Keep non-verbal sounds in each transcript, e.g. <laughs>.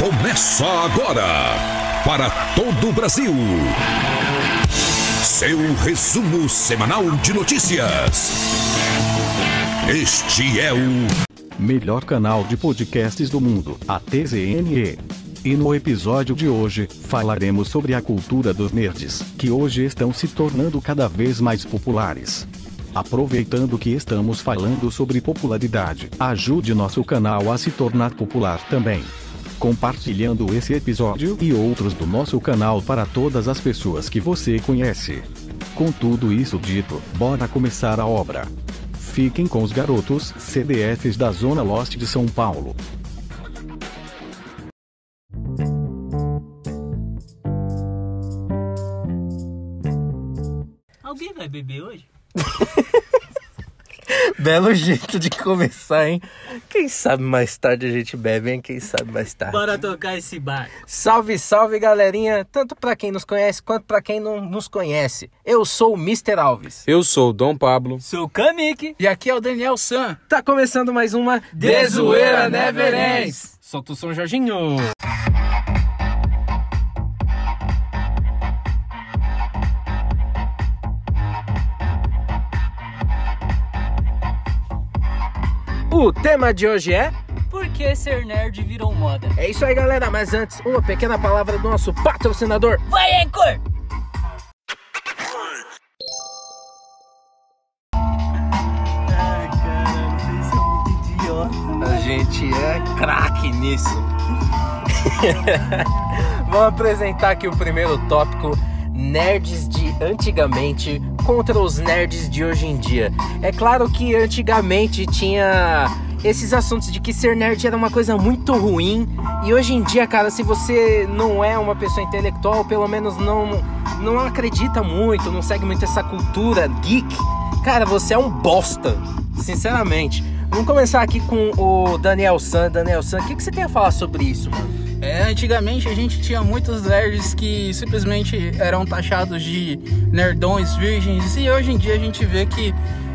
Começa agora para todo o Brasil. Seu resumo semanal de notícias. Este é o melhor canal de podcasts do mundo, a TZNE. E no episódio de hoje, falaremos sobre a cultura dos nerds, que hoje estão se tornando cada vez mais populares. Aproveitando que estamos falando sobre popularidade, ajude nosso canal a se tornar popular também. Compartilhando esse episódio e outros do nosso canal para todas as pessoas que você conhece. Com tudo isso dito, bora começar a obra. Fiquem com os garotos CDFs da Zona Leste de São Paulo. Alguém vai beber hoje? <laughs> Belo jeito de começar, hein? Quem sabe mais tarde a gente bebe, hein? Quem sabe mais tarde. Bora tocar esse bar. Salve, salve, galerinha! Tanto pra quem nos conhece quanto pra quem não nos conhece. Eu sou o Mr. Alves. Eu sou o Dom Pablo. Sou o Kamik. E aqui é o Daniel San. Tá começando mais uma Dezoeira Never Ends. Solta o som, Jorginho. O tema de hoje é Por que ser nerd virou moda? É isso aí, galera. Mas antes, uma pequena palavra do nosso patrocinador. Vai, Anchor! A gente é craque nisso. <laughs> Vamos apresentar aqui o primeiro tópico: nerds de antigamente contra os nerds de hoje em dia. É claro que antigamente tinha esses assuntos de que ser nerd era uma coisa muito ruim e hoje em dia, cara, se você não é uma pessoa intelectual, pelo menos não não acredita muito, não segue muito essa cultura geek, cara, você é um bosta, sinceramente. Vamos começar aqui com o Daniel San. Daniel San, o que, que você tem a falar sobre isso, mano? É, antigamente a gente tinha muitos nerds que simplesmente eram taxados de nerdões virgens e hoje em dia a gente vê que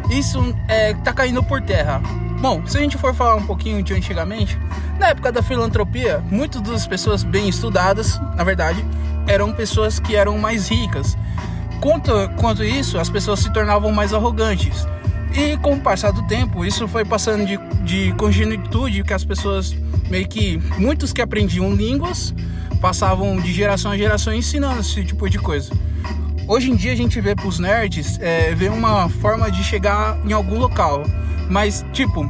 isso é, tá caindo por terra. Bom, se a gente for falar um pouquinho de antigamente, na época da filantropia, muitas das pessoas bem estudadas, na verdade, eram pessoas que eram mais ricas. Quanto, quanto isso, as pessoas se tornavam mais arrogantes. E com o passar do tempo, isso foi passando de, de congenitude, que as pessoas meio que. Muitos que aprendiam línguas passavam de geração a geração ensinando esse tipo de coisa. Hoje em dia a gente vê pros nerds, é, vê uma forma de chegar em algum local. Mas, tipo,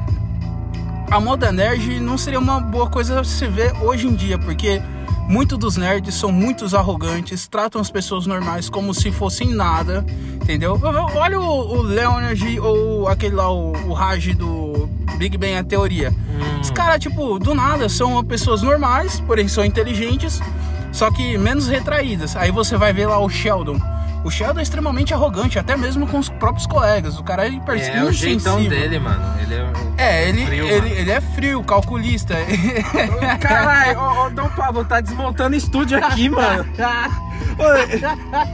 a moda nerd não seria uma boa coisa se ver hoje em dia, porque muitos dos nerds são muito arrogantes, tratam as pessoas normais como se fossem nada, entendeu? Olha o, o Leonard ou aquele lá, o, o Raj do Big Bang a Teoria. Hum. Os caras, tipo, do nada, são pessoas normais, porém são inteligentes, só que menos retraídas. Aí você vai ver lá o Sheldon. O Sheldon é extremamente arrogante, até mesmo com os próprios colegas. O cara é hiper É o jeitão dele, mano. Ele é, é ele, frio, ele, ele é frio, calculista. <laughs> Caralho, ô, ô Dom Pablo, tá desmontando estúdio aqui, <laughs> mano.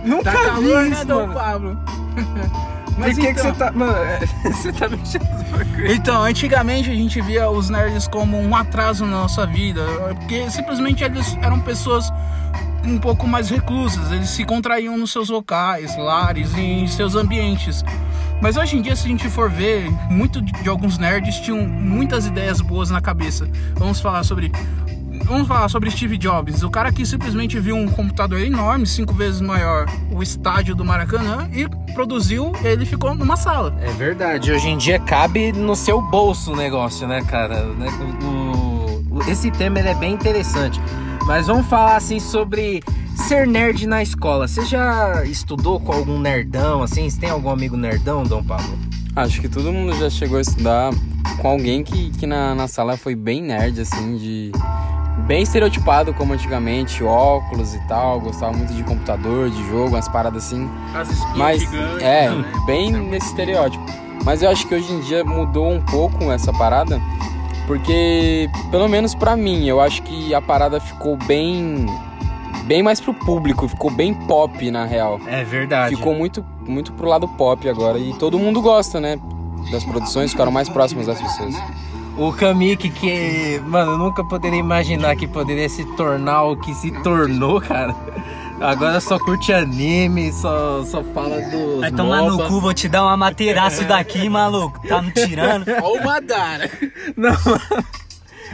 Nunca tá vi calor, isso, né, Dom mano. Pablo? <laughs> Por que, que então- você tá. Mano, é, você tá bagulho. Então, antigamente a gente via os nerds como um atraso na nossa vida, porque simplesmente eles eram pessoas um pouco mais reclusas, eles se contraíam nos seus locais, lares, em seus ambientes. Mas hoje em dia, se a gente for ver, muito de alguns nerds tinham muitas ideias boas na cabeça. Vamos falar sobre Vamos falar sobre Steve Jobs, o cara que simplesmente viu um computador enorme, cinco vezes maior, o estádio do Maracanã, e produziu, ele ficou numa sala. É verdade, hoje em dia cabe no seu bolso o negócio, né, cara? O- o- esse tema é bem interessante. Mas vamos falar assim sobre ser nerd na escola. Você já estudou com algum nerdão, assim? Você tem algum amigo nerdão, Dom Pablo? Acho que todo mundo já chegou a estudar com alguém que, que na, na sala foi bem nerd, assim, de. Bem estereotipado como antigamente, óculos e tal, gostava muito de computador, de jogo, umas paradas assim. As Mas gigantes, é, né? bem nesse estereótipo. Mas eu acho que hoje em dia mudou um pouco essa parada, porque pelo menos pra mim, eu acho que a parada ficou bem bem mais pro público, ficou bem pop na real. É verdade. Ficou muito muito pro lado pop agora e todo mundo gosta, né? Das produções ficaram mais próximas das pessoas. O Kamik que, mano, eu nunca poderia imaginar que poderia se tornar o que se tornou, cara. Agora só curte anime, só, só fala dos Vai tomar no cu, vou te dar uma materaço daqui, maluco. Tá me tirando. Ó o Madara. Não,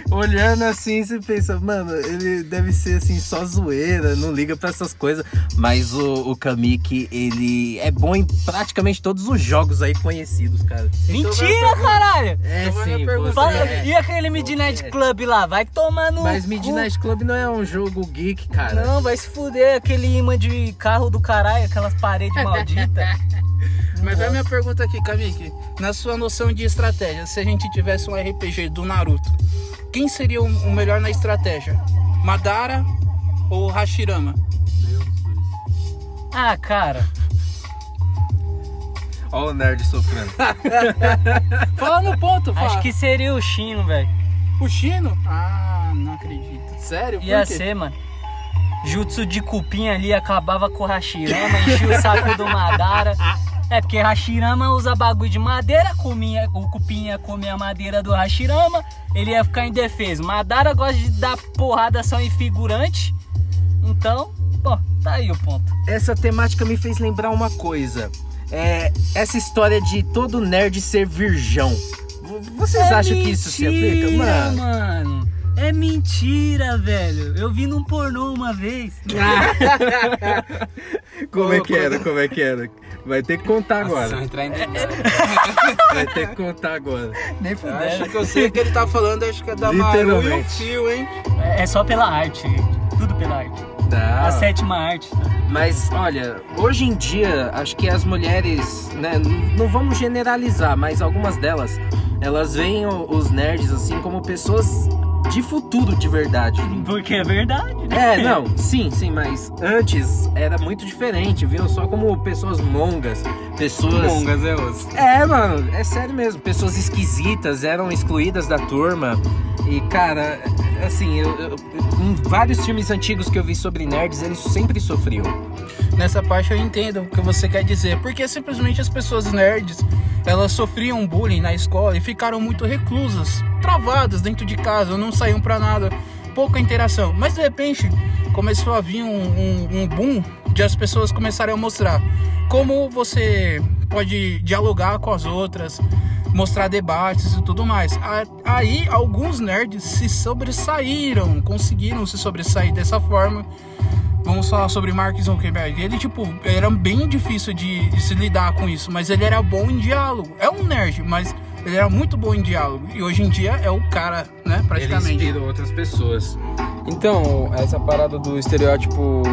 olhando assim, você pensa, mano, ele deve ser assim, só zoeira, não liga pra essas coisas. Mas o, o Kamik, ele é bom em praticamente todos os jogos aí conhecidos, cara. Mentira, caralho! É Então vai sim, pergunta. é. E aquele Midnight Club lá? Vai tomar no. Mas cu. Midnight Club não é um jogo geek, cara. Não, vai se fuder aquele imã de carro do caralho, aquelas paredes <laughs> malditas. Mas vai minha pergunta aqui, Kamiki. Na sua noção de estratégia, se a gente tivesse um RPG do Naruto, quem seria o melhor na estratégia? Madara ou Hashirama? Ah, cara. Olha o nerd sofrendo. <laughs> Fala no ponto, fala. Acho que seria o Chino, velho. O Shino? Ah, não acredito. Sério? Ia Por quê? ser, mano. Jutsu de cupim ali acabava com o Hashirama, enchia o saco do Madara. <laughs> É porque Hashirama usa bagulho de madeira, comia, o cupim ia comer a madeira do Hashirama, ele ia ficar indefeso. Madara gosta de dar porrada só em figurante. Então, pô, tá aí o ponto. Essa temática me fez lembrar uma coisa. É essa história de todo nerd ser virgão. Vocês acham que isso se aplica? É mentira, Mano. mano. É mentira, velho. Eu vi num pornô uma vez. <laughs> Como é que era? Como é que era? Vai ter que contar Nossa, agora. entrar em. <laughs> Vai ter que contar agora. Nem Acho fudendo. que eu sei o que ele tá falando, acho que é da Maru e o. Fio, hein? É só pela arte. Tudo pela arte. A sétima arte. Mas olha, hoje em dia, acho que as mulheres, né, não vamos generalizar, mas algumas delas, elas veem os nerds assim como pessoas de futuro de verdade. Porque é verdade, né? É, não, sim, sim, mas antes era muito diferente, viu? Só como pessoas mongas, pessoas. Mongas é osso. É, mano, é sério mesmo. Pessoas esquisitas eram excluídas da turma. E, cara, assim, eu, eu- em vários filmes antigos que eu vi sobre nerds, eles sempre sofriam. Nessa parte eu entendo o que você quer dizer, porque simplesmente as pessoas nerds, elas sofriam bullying na escola e ficaram muito reclusas, travadas dentro de casa, não saíam pra nada, pouca interação. Mas de repente começou a vir um, um, um boom de as pessoas começarem a mostrar como você pode dialogar com as outras, mostrar debates e tudo mais. Aí alguns nerds se sobressaíram, conseguiram se sobressair dessa forma. Vamos falar sobre Mark Zuckerberg. Ele, tipo, era bem difícil de, de se lidar com isso, mas ele era bom em diálogo. É um nerd, mas ele era muito bom em diálogo. E hoje em dia é o cara, né, Ele praticamente. inspirou outras pessoas. Então, essa parada do estereótipo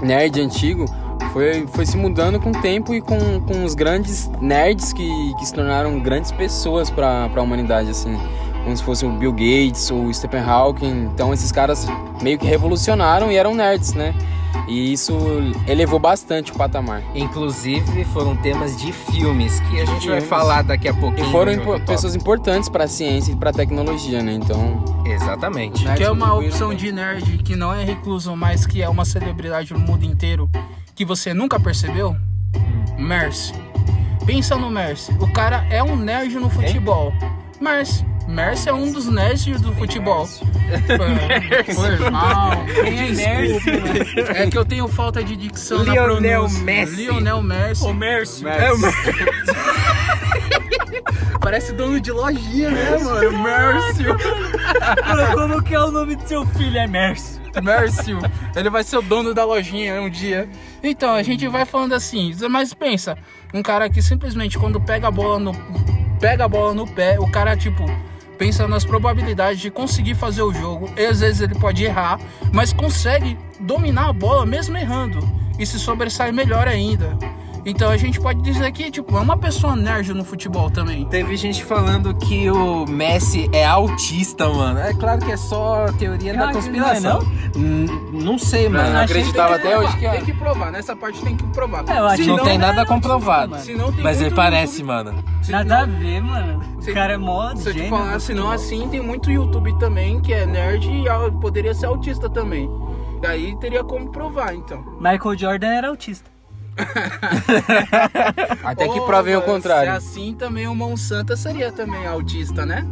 nerd antigo foi, foi se mudando com o tempo e com, com os grandes nerds que, que se tornaram grandes pessoas para a humanidade, assim. Como se fosse o Bill Gates ou o Stephen Hawking. Então, esses caras meio que revolucionaram e eram nerds, né? E isso elevou bastante o patamar. Inclusive, foram temas de filmes que a gente vai Filmes. falar daqui a E pouquinho. foram no impo- pessoas importantes para a ciência e para a tecnologia, né? Então. Exatamente. Que é uma opção bem. de nerd que não é recluso, mas que é uma celebridade no mundo inteiro, que você nunca percebeu? Mercy. Pensa no Mercy. O cara é um nerd no futebol. Mercy. Mercy é um dos nerds do futebol. Foi. Quem é Mercy, mano? É que eu tenho falta de dicção na Lionel pronúncia. Messi. Lionel Messi. Ô, Mércio. É, mano. <laughs> Parece dono de lojinha, né, mano? Mércio. Mano, Como que é o nome do seu filho? É Mércio. Mércio. Ele vai ser o dono da lojinha um dia. Então, a gente vai falando assim, mas pensa, um cara que simplesmente quando pega a bola no pega a bola no pé, o cara tipo pensa nas probabilidades de conseguir fazer o jogo. E às vezes ele pode errar, mas consegue dominar a bola mesmo errando e se sobressai melhor ainda. Então a gente pode dizer que tipo é uma pessoa nerd no futebol também. Teve gente falando que o Messi é autista, mano. É claro que é só teoria da que não é, conspiração. Hum, Não sei, mano. não acreditava até provar, hoje que tem que provar, nessa parte tem que provar. É, eu acho Se que Não tem não, nada né? comprovado. Mano. Se não tem Mas ele parece, YouTube- mano. se Nada não- a ver, mano. Se- O cara é mó Se eu te falar, do se não futebol. assim, tem muito YouTube também que é nerd e poderia ser autista também. E aí teria como provar, então. Michael Jordan era autista. <laughs> Até que Ô, provem o contrário. Se assim também o Monsanto seria também autista, né?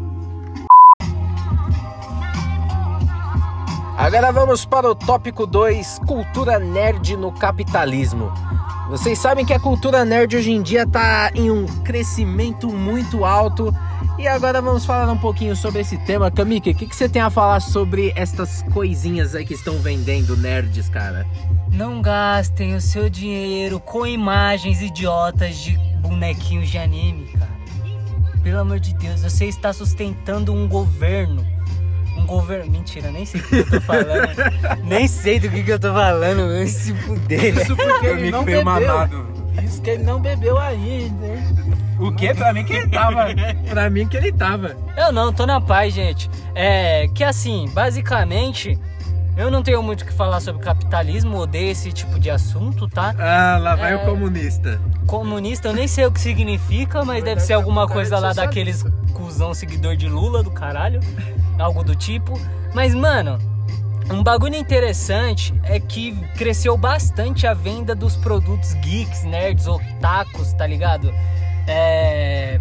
Agora vamos para o tópico 2, cultura nerd no capitalismo. Vocês sabem que a cultura nerd hoje em dia tá em um crescimento muito alto. E agora vamos falar um pouquinho sobre esse tema. Kamike, o que, que você tem a falar sobre estas coisinhas aí que estão vendendo nerds, cara? Não gastem o seu dinheiro com imagens idiotas de bonequinhos de anime, cara. Pelo amor de Deus, você está sustentando um governo. Um governo. Mentira, nem sei do que eu tô falando. <laughs> nem sei do que, que eu tô falando, se fuder. Isso porque ele não bebeu. mamado. Isso que ele não bebeu ainda. O que? Pra mim que ele tava. <laughs> pra mim que ele tava. Eu não, tô na paz, gente. É que assim, basicamente, eu não tenho muito o que falar sobre capitalismo, odeio esse tipo de assunto, tá? Ah, lá vai o comunista. Comunista, eu nem sei o que significa, mas deve ser alguma coisa lá daqueles cuzão seguidor de Lula do caralho, algo do tipo. Mas, mano, um bagulho interessante é que cresceu bastante a venda dos produtos geeks, nerds, otakus, tá ligado? É.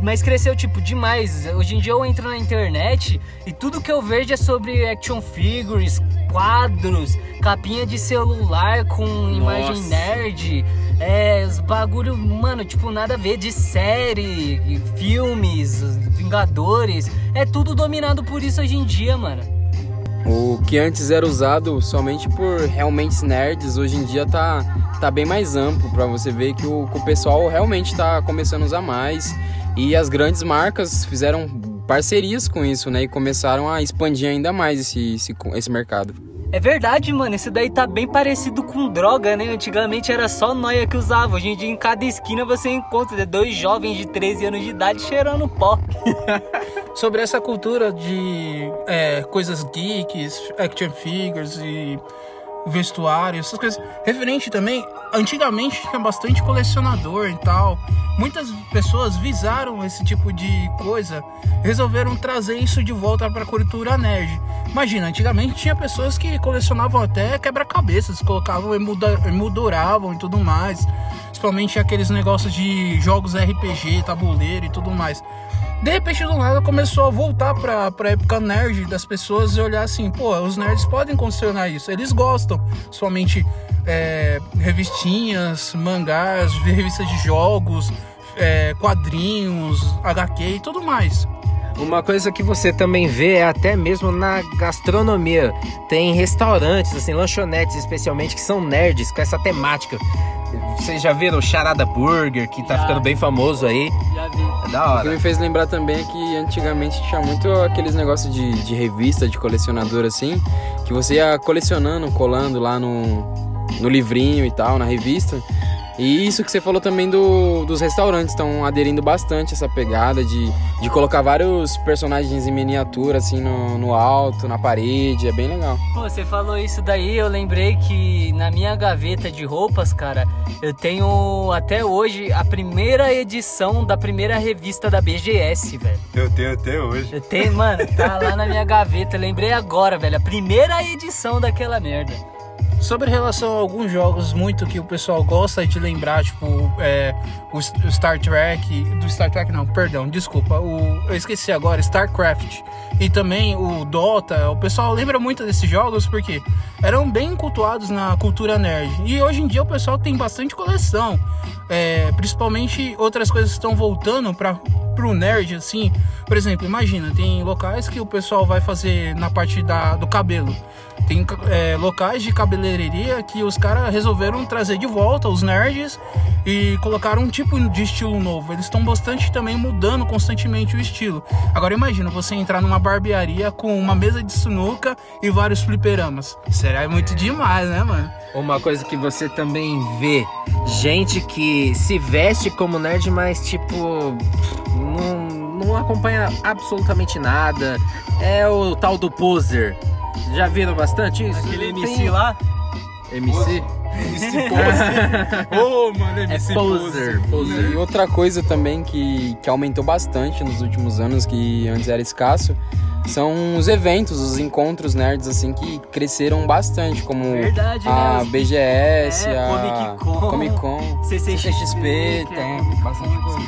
Mas cresceu, tipo, demais. Hoje em dia eu entro na internet e tudo que eu vejo é sobre action figures, quadros, capinha de celular com imagem nerd. É, os bagulho, mano, tipo, nada a ver de série, filmes, Vingadores. É tudo dominado por isso hoje em dia, mano. O que antes era usado somente por realmente nerds, hoje em dia tá, tá bem mais amplo para você ver que o, que o pessoal realmente tá começando a usar mais. E as grandes marcas fizeram parcerias com isso, né? E começaram a expandir ainda mais esse, esse, esse mercado. É verdade, mano. Isso daí tá bem parecido com droga, né? Antigamente era só noia que usava. Hoje em dia, em cada esquina você encontra dois jovens de 13 anos de idade cheirando pó. <laughs> Sobre essa cultura de é, coisas geeks, action figures e vestuário, essas coisas. Referente também, antigamente tinha bastante colecionador e tal. Muitas pessoas visaram esse tipo de coisa, resolveram trazer isso de volta para a cultura nerd. Imagina, antigamente tinha pessoas que colecionavam até quebra-cabeças, colocavam, emulda- emolduravam e tudo mais. Principalmente aqueles negócios de jogos RPG, tabuleiro e tudo mais. De repente, do nada, começou a voltar pra, pra época nerd das pessoas e olhar assim, pô, os nerds podem condicionar isso, eles gostam. Somente é, revistinhas, mangás, <laughs> revistas de jogos, é, quadrinhos, HQ e tudo mais. Uma coisa que você também vê é até mesmo na gastronomia. Tem restaurantes, assim, lanchonetes especialmente, que são nerds com essa temática. Vocês já viram o Charada Burger, que tá Já. ficando bem famoso aí? Já vi. É da O que hora. me fez lembrar também é que antigamente tinha muito aqueles negócios de, de revista, de colecionador assim, que você ia colecionando, colando lá no, no livrinho e tal, na revista. E isso que você falou também do, dos restaurantes, estão aderindo bastante essa pegada de, de colocar vários personagens em miniatura, assim, no, no alto, na parede, é bem legal. Pô, você falou isso daí, eu lembrei que na minha gaveta de roupas, cara, eu tenho até hoje a primeira edição da primeira revista da BGS, velho. Eu tenho até hoje. Eu tenho, mano, tá lá na minha gaveta, eu lembrei agora, velho, a primeira edição daquela merda. Sobre relação a alguns jogos muito que o pessoal gosta de lembrar, tipo é, o Star Trek, do Star Trek não, perdão, desculpa, o, eu esqueci agora, StarCraft e também o Dota, o pessoal lembra muito desses jogos porque eram bem cultuados na cultura nerd e hoje em dia o pessoal tem bastante coleção, é, principalmente outras coisas estão voltando para pro nerd assim, por exemplo, imagina tem locais que o pessoal vai fazer na parte da, do cabelo tem é, locais de cabeleireria que os caras resolveram trazer de volta os nerds e colocaram um tipo de estilo novo. Eles estão bastante também mudando constantemente o estilo. Agora imagina você entrar numa barbearia com uma mesa de sinuca e vários fliperamas. Será muito demais, né, mano? Uma coisa que você também vê, gente que se veste como nerd, mas tipo não, não acompanha absolutamente nada. É o tal do poser. Já viram bastante isso? Aquele Tem- MC lá, MC? Esse pose. Ô, mano, É poser, poser. E outra coisa também que, que aumentou bastante nos últimos anos, que antes era escasso, são os eventos, os encontros nerds, assim, que cresceram bastante, como Verdade, a né? BGS, É, a Comic Con, Comic Con, CCXP, tem que é bastante coisa.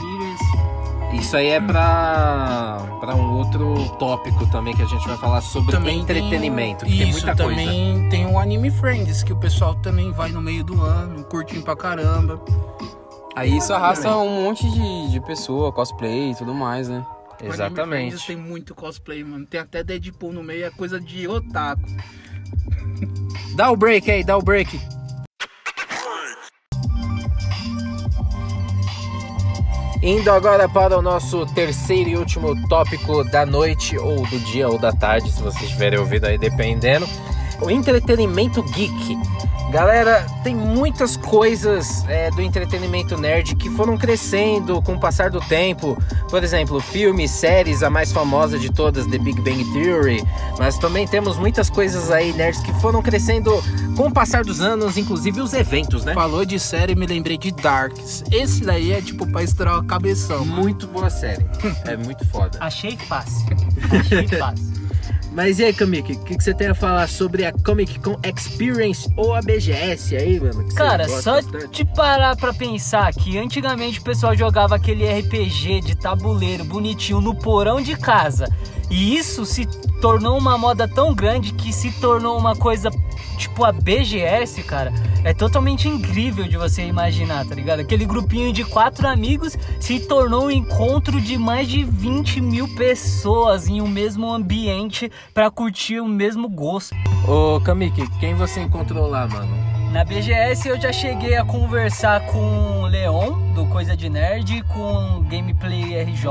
Isso aí é pra, pra um outro tópico também que a gente vai falar sobre Também entretenimento. Tem, que tem isso, muita coisa. também tem o Anime Friends, que o pessoal também vai no meio do ano, curtindo pra caramba. Aí isso arrasta um monte de, de pessoa, cosplay e tudo mais, né? Anime Friends Exatamente. tem muito cosplay, mano. Tem até Deadpool no meio, é coisa de otaku. Dá o break aí, dá o break. Indo agora para o nosso terceiro e último tópico da noite, ou do dia, ou da tarde, se vocês tiverem ouvido aí, dependendo. O entretenimento geek. Galera, tem muitas coisas é, do entretenimento nerd que foram crescendo com o passar do tempo. Por exemplo, filmes, séries, a mais famosa de todas, The Big Bang Theory. Mas também temos muitas coisas aí nerds que foram crescendo com o passar dos anos, inclusive os eventos, né? Falou de série, me lembrei de Darks. Esse daí é tipo pra estourar a cabeção. Muito boa série. <laughs> É muito foda. Achei fácil. Achei <laughs> fácil. Mas e aí, Kamiki, o que, que você tem a falar sobre a Comic Con Experience ou a BGS aí, mano? Cara, só bastante? de parar pra pensar que antigamente o pessoal jogava aquele RPG de tabuleiro bonitinho no porão de casa. E isso se tornou uma moda tão grande que se tornou uma coisa tipo a BGS, cara. É totalmente incrível de você imaginar, tá ligado? Aquele grupinho de quatro amigos se tornou um encontro de mais de 20 mil pessoas em um mesmo ambiente pra curtir o mesmo gosto. Ô, Kamiki, quem você encontrou lá, mano? Na BGS eu já cheguei a conversar com o Leon, do Coisa de Nerd, com o Gameplay RJ,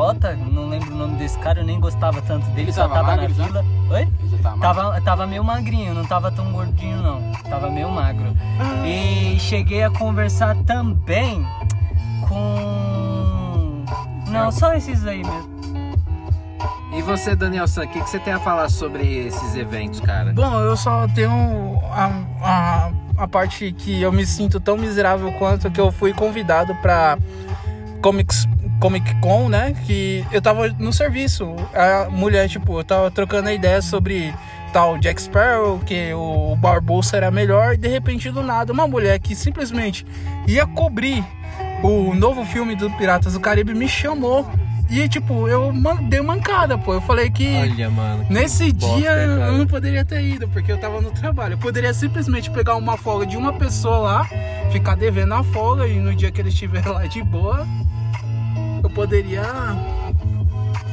não lembro o nome desse cara, eu nem gostava tanto dele, Ele só tava tava magro na já? fila. Oi? Ele já mais- Tava, tava meio magrinho, não tava tão gordinho não, tava meio magro. E cheguei a conversar também com... Não, só esses aí mesmo. E você, Danielson, o que, que você tem a falar sobre esses eventos, cara? Bom, eu só tenho a, a, a parte que eu me sinto tão miserável quanto que eu fui convidado pra Comics, Comic Con, né? Que eu tava no serviço. A mulher, tipo, eu tava trocando a ideia sobre tal Jack Sparrow, que o Barbosa era melhor, e de repente do nada, uma mulher que simplesmente ia cobrir o novo filme do Piratas do Caribe me chamou. E tipo, eu dei mancada, pô. Eu falei que. Olha, mano. que Nesse bosta, dia cara. eu não poderia ter ido, porque eu tava no trabalho. Eu poderia simplesmente pegar uma folga de uma pessoa lá, ficar devendo a folga e no dia que ele estiver lá de boa, eu poderia.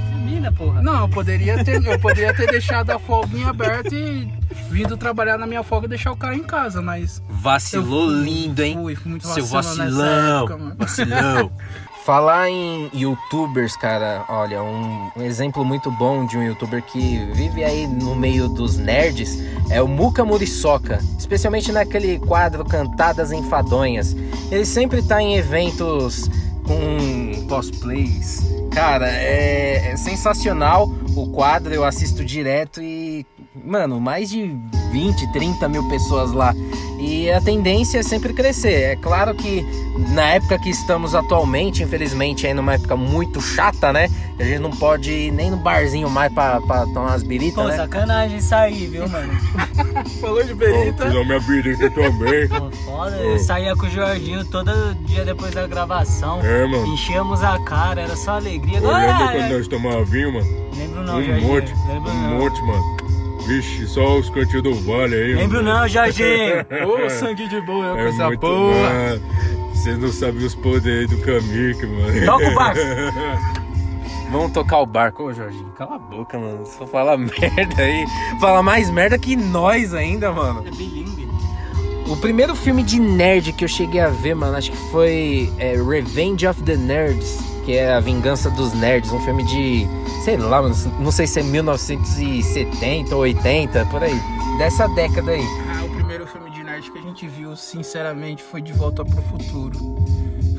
Termina, porra. Não, eu poderia ter, eu poderia ter deixado a folguinha aberta e vindo trabalhar na minha folga e deixar o cara em casa, mas. Vacilou eu lindo, hein? Fui, fui muito Seu vacilão época, mano. Vacilão. <laughs> Falar em youtubers, cara, olha, um, um exemplo muito bom de um youtuber que vive aí no meio dos nerds é o Muka Muriçoca, especialmente naquele quadro Cantadas Enfadonhas. Ele sempre tá em eventos com cosplays. Cara, é, é sensacional o quadro, eu assisto direto e, mano, mais de 20, 30 mil pessoas lá. E a tendência é sempre crescer. É claro que na época que estamos atualmente, infelizmente, aí numa época muito chata, né? A gente não pode ir nem no barzinho mais pra, pra tomar umas biritas, Pô, né? sacanagem aí, viu, mano? <laughs> Falou de berita. Fiz a minha birita também. Pô, foda. Eu saía com o Jorginho todo dia depois da gravação. É, mano. Enchíamos a cara, era só alegria. Eu lembro quando nós tomávamos vinho, mano. Lembro não, Um Jorginho. monte. Lembro Um não. monte, mano. Vixe, só os cantinhos do vale aí. Lembro mano. não, Jorginho. <laughs> Ô, sangue de boa, É coisa muito boa. mano. Vocês não sabem os poderes do Kamik, mano. Toca o barco. <laughs> Vamos tocar o barco. Ô, Jorginho, cala a boca, mano. Só fala <laughs> merda aí. Fala mais merda que nós ainda, mano. É bilingue. O primeiro filme de nerd que eu cheguei a ver, mano, acho que foi é, Revenge of the Nerds, que é a Vingança dos Nerds, um filme de, sei lá, não sei se é 1970 ou 80, por aí, dessa década aí. Ah, o primeiro filme de nerd que a gente viu, sinceramente, foi De Volta pro Futuro.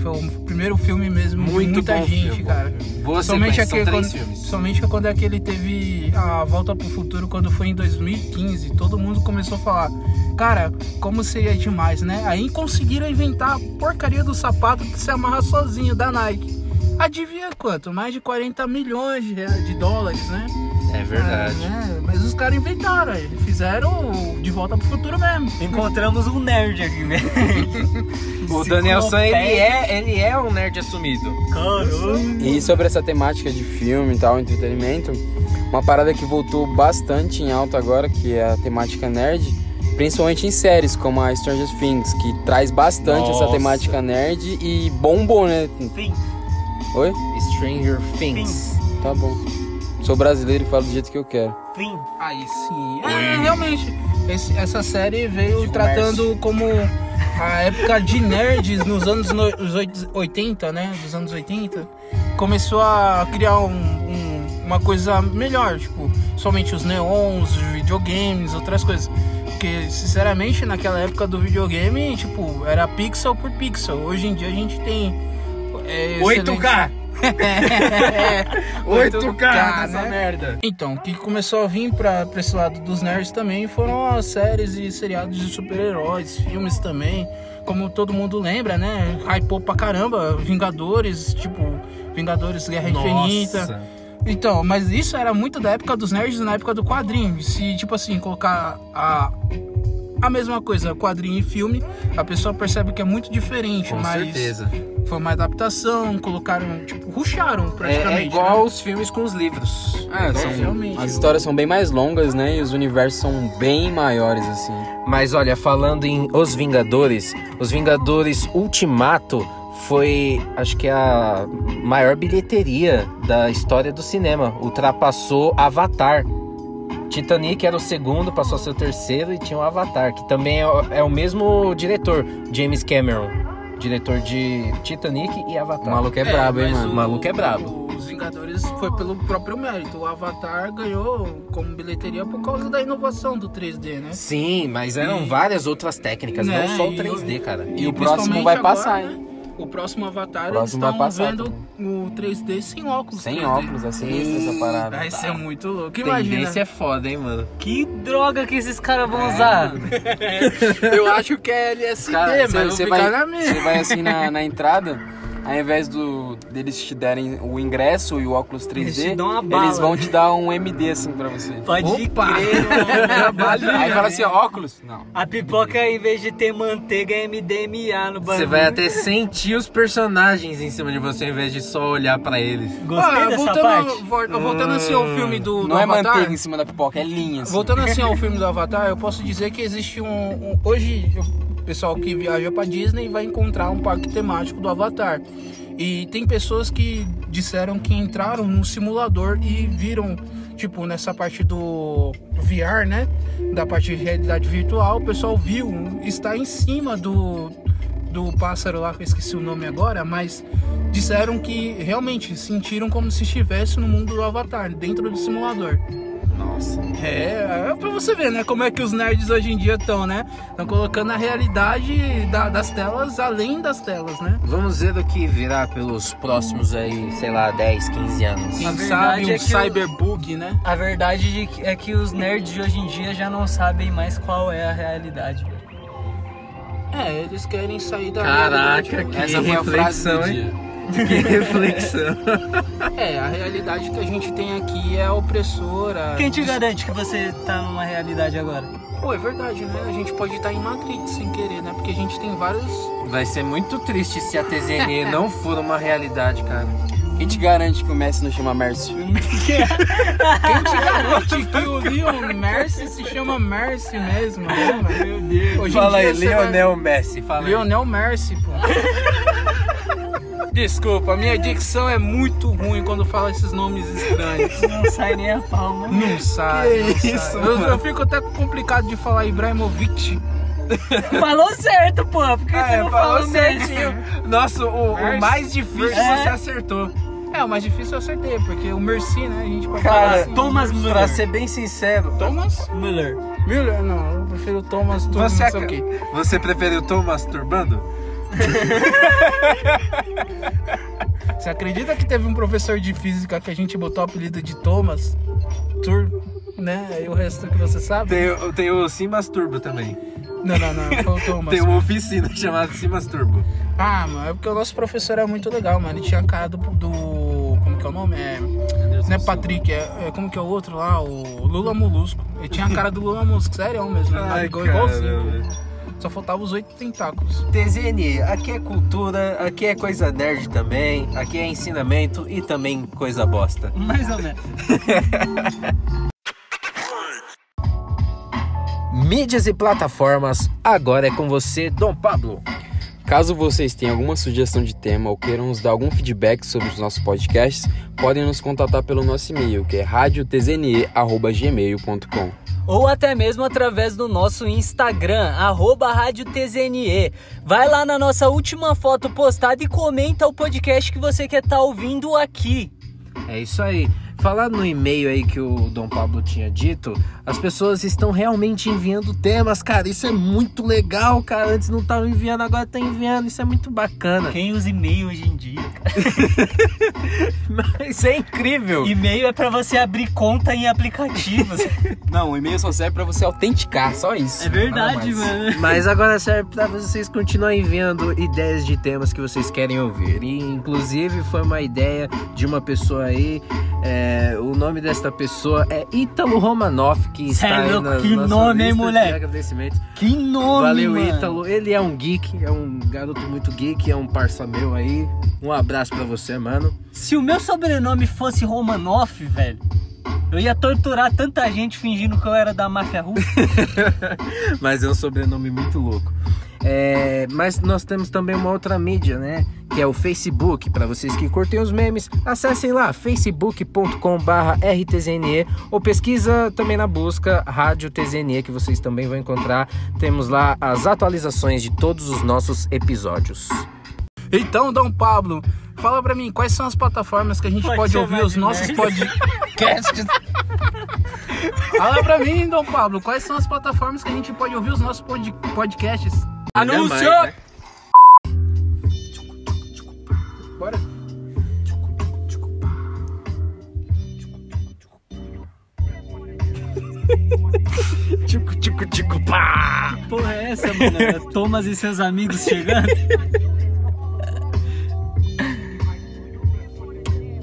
Foi o primeiro filme mesmo de Muito muita bom gente, filme. cara. Boa Somente aquele três quando, filmes. somente quando aquele teve a Volta pro Futuro, quando foi em 2015, todo mundo começou a falar, cara, como seria demais, né? Aí conseguiram inventar a porcaria do sapato que se amarra sozinho, da Nike. Adivinha quanto? Mais de 40 milhões de, de dólares, né? É verdade. É, né? Mas os caras inventaram, eles fizeram De Volta pro Futuro mesmo. Encontramos um nerd aqui, velho. <laughs> O Danielson, ele é, ele é um nerd assumido. Caramba. E sobre essa temática de filme e tal, entretenimento, uma parada que voltou bastante em alta agora, que é a temática nerd, principalmente em séries como a Stranger Things, que traz bastante essa Nossa. temática nerd e bombou, né? Fim. Oi? Stranger Things. Tá bom. Sou brasileiro e falo do jeito que eu quero. Fim. Aí sim. É, realmente. esse- essa série veio tratando como a época de nerds nos anos no- os oit- 80, né? Dos anos 80. Começou a criar um- um- uma coisa melhor, tipo, somente os neons, os videogames, outras coisas. Porque, sinceramente, naquela época do videogame, tipo, era pixel por pixel. Hoje em dia a gente tem. É, 8K! excelente- <laughs> 8K nessa né? merda. Então, o que começou a vir pra, pra esse lado dos nerds também foram as séries e seriados de super-heróis, filmes também. Como todo mundo lembra, né? Hypou pra caramba, Vingadores, tipo, Vingadores Guerra Infinita. Nossa. Então, mas isso era muito da época dos nerds, na época do quadrinho. Se, tipo assim, colocar a, a mesma coisa, quadrinho e filme, a pessoa percebe que é muito diferente. Com mas certeza. foi uma adaptação, colocaram, tipo, ruxaram É, praticamente. é igual né? os filmes com os livros. Ah, são, realmente. as histórias são bem mais longas, né? E os universos são bem maiores, assim. Mas olha, falando em Os Vingadores, Os Vingadores Ultimato foi, acho que a maior bilheteria da história do cinema. Ultrapassou Avatar. Titanic era o segundo, passou a ser o terceiro e tinha o Avatar, que também é, o- é o mesmo diretor, James Cameron. Diretor de Titanic e Avatar. O maluco é, brabo, hein, mano? O maluco é brabo. Os Vingadores foi pelo próprio mérito. O Avatar ganhou como bilheteria por causa da inovação do 3D, né? Sim, mas eram E- várias outras técnicas, Né, não só o e- 3D, cara. E o próximo vai agora, passar, né? hein? O próximo Avatar, O próximo eles estão vendo o 3D sem óculos. Sem 3D. óculos, é sinistra essa parada. Vai ser muito louco. Imagina. Tendência é foda, hein, mano. Que droga que esses caras vão usar? <laughs> Eu acho que é LSD, Cara, mas você, vai, você vai assim na, na entrada, <laughs> ao invés do, deles te derem o ingresso e o óculos 3D, Eles te dão uma bala. eles vão te dar um MD assim pra você. Pode Opa! crer. <laughs> Aí fala assim, ó, óculos? Não. A pipoca, em vez de ter manteiga, é MDMA no bagulho. Você vai até sentir os personagens em cima de você, ao invés de só olhar pra eles. Gostei Ah, dessa voltando, parte. vol- voltando assim ao filme do, do Não é Avatar. manteiga em cima da pipoca, é linha. Assim. Voltando assim ao filme do Avatar, eu posso dizer que existe um. um- hoje, o pessoal que viaja pra Disney vai encontrar um parque temático do Avatar. E tem pessoas que disseram que entraram num simulador e viram, tipo, nessa parte do VR, né? Da parte de realidade virtual, o pessoal viu estar em cima do, do pássaro lá, que eu esqueci o nome agora, mas disseram que realmente sentiram como se estivesse no mundo do Avatar, dentro do simulador. Nossa. É, é pra você ver, né? Como é que os nerds hoje em dia estão, né? Estão colocando a realidade da- das telas além das telas, né? Vamos ver o que virá pelos próximos aí, sei lá, 10, 15 anos. Quem sabe um é que o- cyberbug, né? A verdade de que- é que os nerds de hoje em dia já não sabem mais qual é a realidade. velho. É, eles querem sair da Caraca, realidade. que Essa foi a frase reflexão, do hein? dia. Que reflexão. <laughs> É, a realidade que a gente tem aqui é opressora. Quem te garante que você tá numa realidade agora? Pô, é verdade, né? A gente pode estar em Matrix sem querer, né? Porque a gente tem vários. Vai ser muito triste se a TZN não for uma realidade, cara. Quem te garante que o Messi não chama Mércio? Quem te garante que o Leon Mercy se chama Mercy mesmo, né, mano? Meu Deus. Hoje em Fala aí, dia você vai- Lionel Messi, fala aí. Lionel Mercy, pô. Desculpa, a minha dicção é muito ruim quando fala esses nomes estranhos. <laughs> Não sai nem a palma. Não sai, não isso, sai. Eu, eu fico até complicado de falar Ibrahimovic. <laughs> Falou certo, pô. Por que Ah, você é, não falou certinho. mesmo? Nossa, o, o mais difícil É. você acertou. É, o mais difícil eu acertei, porque o Mercy, né? A gente pode falar Cara, assim. Thomas pra Müller. ser bem sincero, Thomas? Müller. Müller? Não, eu prefiro Thomas Thomas, você, quê. você preferiu tô masturbando? <laughs> Você acredita que teve um professor de física que a gente botou o apelido de Thomas? Tur, né? E o resto que você sabe? Tem, tem o Sim Masturbo também. Não, não, não, foi o <laughs> Thomas. Tem uma oficina <laughs> chamada Simas Turbo. Ah, mano, é porque o nosso professor é muito legal, mano. Ele tinha a cara do. do- como que é o nome? É. Não é Patrick, é, é- Como que é o outro lá? O Lula Molusco. Ele tinha a cara do Lula Molusco, sério mesmo. Ele Ai, igual, igualzinho. caramba. Só faltava os oito tentáculos. TZN, aqui é cultura, aqui é coisa nerd também, aqui é ensinamento e também coisa bosta. <laughs> Mais ou menos. Mídias e plataformas, agora é com você, Dom Pablo. Caso vocês tenham alguma sugestão de tema ou queiram nos dar algum feedback sobre os nossos podcasts, podem nos contatar pelo nosso e-mail, que é radiotzne.gmail.com. Ou até mesmo através do nosso Instagram, arroba Rádio TZNE. Vai lá na nossa última foto postada e comenta o podcast que você quer estar ouvindo aqui. É isso aí. Falar no e-mail aí que o Dom Pablo tinha dito, as pessoas estão realmente enviando temas, cara. Isso é muito legal, cara. Antes não estavam enviando, agora tá enviando. Isso é muito bacana. Quem usa e-mail hoje em dia? <laughs> Mas é incrível. E-mail é pra você abrir conta em aplicativos. <laughs> Não, o e-mail só serve pra você autenticar, só isso. É verdade, mano. Mas agora serve pra vocês continuarem enviando ideias de temas que vocês querem ouvir. E inclusive foi uma ideia de uma pessoa aí. é, o nome desta pessoa é Ítalo Romanoff, que está é aí louco, na que nome, hein, moleque? Que nome, Valeu. Ítalo. Ele é um geek, é um garoto muito geek, é um parça meu aí. Um abraço pra você, mano. Se o meu sobrenome fosse Romanoff, velho, eu ia torturar tanta gente fingindo que eu era da máfia russa. <laughs> Mas é um sobrenome muito louco. É, mas nós temos também uma outra mídia, né? Que é o Facebook. Para vocês que curtem os memes, acessem lá facebook.com/rtzne ou pesquisa também na busca Rádio TZNE que vocês também vão encontrar. Temos lá as atualizações de todos os nossos episódios. Então, Dom Pablo, fala pra mim, quais são as plataformas que a gente Pode pode, ouvir os nossos podcasts? <laughs> fala pra mim, Dom Pablo, quais são as plataformas que a gente pode ouvir os nossos pod- podcasts? Anúncio! né? Bora. Tico, tico, tico, pá! Porra, é essa, mano? É Thomas e seus amigos chegando.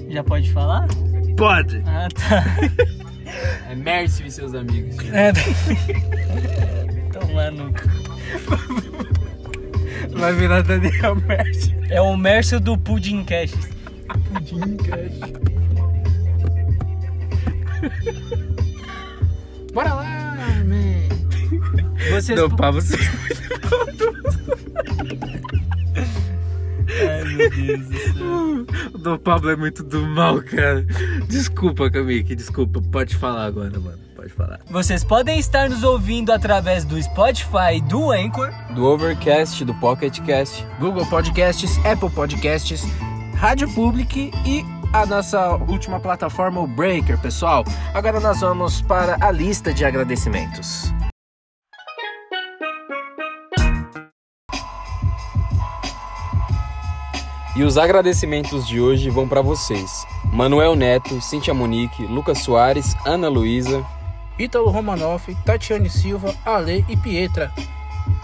Já pode falar? Pode! Ah, tá. É Mércio e seus amigos. É. Toma no cu. <laughs> Vai virar Daniel Merch. É o Mércio do Pudim Cash. Bora lá, man. Vocês. Dom Pablo, Ai, meu Deus do céu. <laughs> O Dom Pablo é muito do mal, cara. Desculpa, Kamiki, desculpa. Pode falar agora, mano. Falar. Vocês podem estar nos ouvindo através do Spotify e do Anchor. Do Overcast, do Pocketcast. Google Podcasts, Apple Podcasts, Rádio Public e a nossa última plataforma, o Breaker, pessoal. Agora nós vamos para a lista de agradecimentos. E os agradecimentos de hoje vão pra vocês. Manuel Neto, Cintia Monique, Lucas Soares, Ana Luísa. Ítalo Romanoff, Tatiane Silva, Ale e Pietra.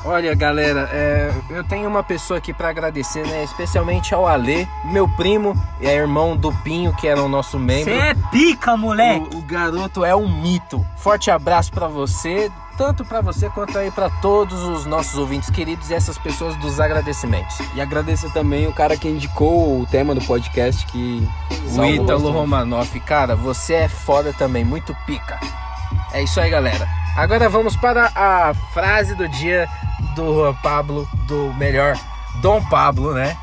Olha, galera, é, eu tenho uma pessoa aqui para agradecer, né? Especialmente ao Alê, meu primo e é irmão do Pinho, que era o nosso membro. Você é pica, moleque! O, o garoto é um mito. Forte abraço pra você, tanto pra você quanto aí pra todos os nossos ouvintes queridos e essas pessoas dos agradecimentos. E agradecer também o cara que indicou o tema do podcast que. O Ítalo. Romanoff, cara, você é foda também, muito pica. É isso aí, galera. Agora vamos para a frase do dia do Pablo, do melhor Dom Pablo, né?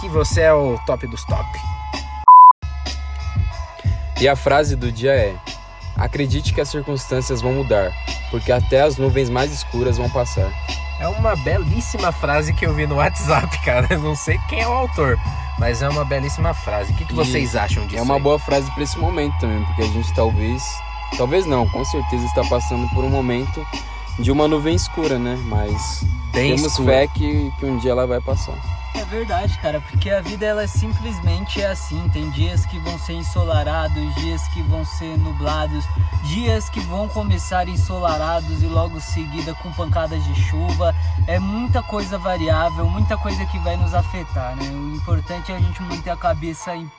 Que você é o top dos top. E a frase do dia é: Acredite que as circunstâncias vão mudar, porque até as nuvens mais escuras vão passar. É uma belíssima frase que eu vi no WhatsApp, <laughs> cara. Eu não sei quem é o autor, mas é uma belíssima frase. O que, que vocês acham disso? É uma aí? boa frase para esse momento também, porque a gente talvez, talvez não, com certeza está passando por um momento de uma nuvem escura, né? Mas Bem temos escura. fé que, que um dia ela vai passar. É verdade, cara, porque a vida ela é simplesmente assim. Tem dias que vão ser ensolarados, dias que vão ser nublados, dias que vão começar ensolarados e logo seguida com pancadas de chuva. É muita coisa variável, muita coisa que vai nos afetar, né? O importante é a gente manter a cabeça em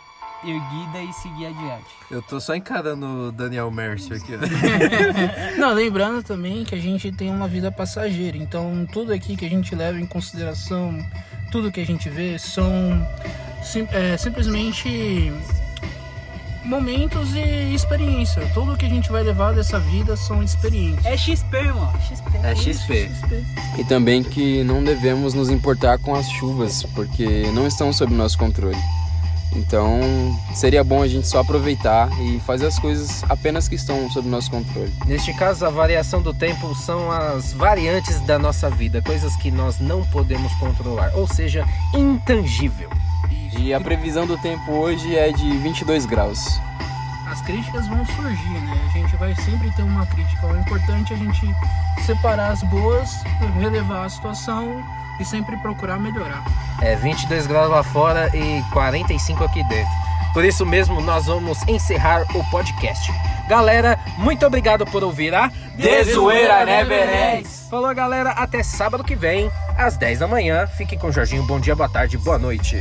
erguida e seguir adiante. Eu tô só encarando o Daniel Mércio aqui. ó. <laughs> Não, lembrando também que a gente tem uma vida passageira, então tudo aqui que a gente leva em consideração, tudo que a gente vê são sim- é, simplesmente momentos e experiência. Tudo que a gente vai levar dessa vida são experiências. É XP, irmão. XP. É XP. E também que não devemos nos importar com as chuvas, porque não estão sob nosso controle. Então, seria bom a gente só aproveitar e fazer as coisas apenas que estão sob nosso controle. Neste caso, a variação do tempo são as variantes da nossa vida, coisas que nós não podemos controlar, ou seja, intangível. E a previsão do tempo hoje é de 22 graus. As críticas vão surgir, né? A gente vai sempre ter uma crítica. O importante é a gente separar as boas, relevar a situação e sempre procurar melhorar. É 22 graus lá fora e 45 aqui dentro. Por isso mesmo, nós vamos encerrar o podcast. Galera, muito obrigado por ouvir a The Zoeira Never Ends. Falou, galera. Até sábado que vem, às 10 da manhã. Fiquem com o Jorginho. Bom dia, boa tarde, boa noite.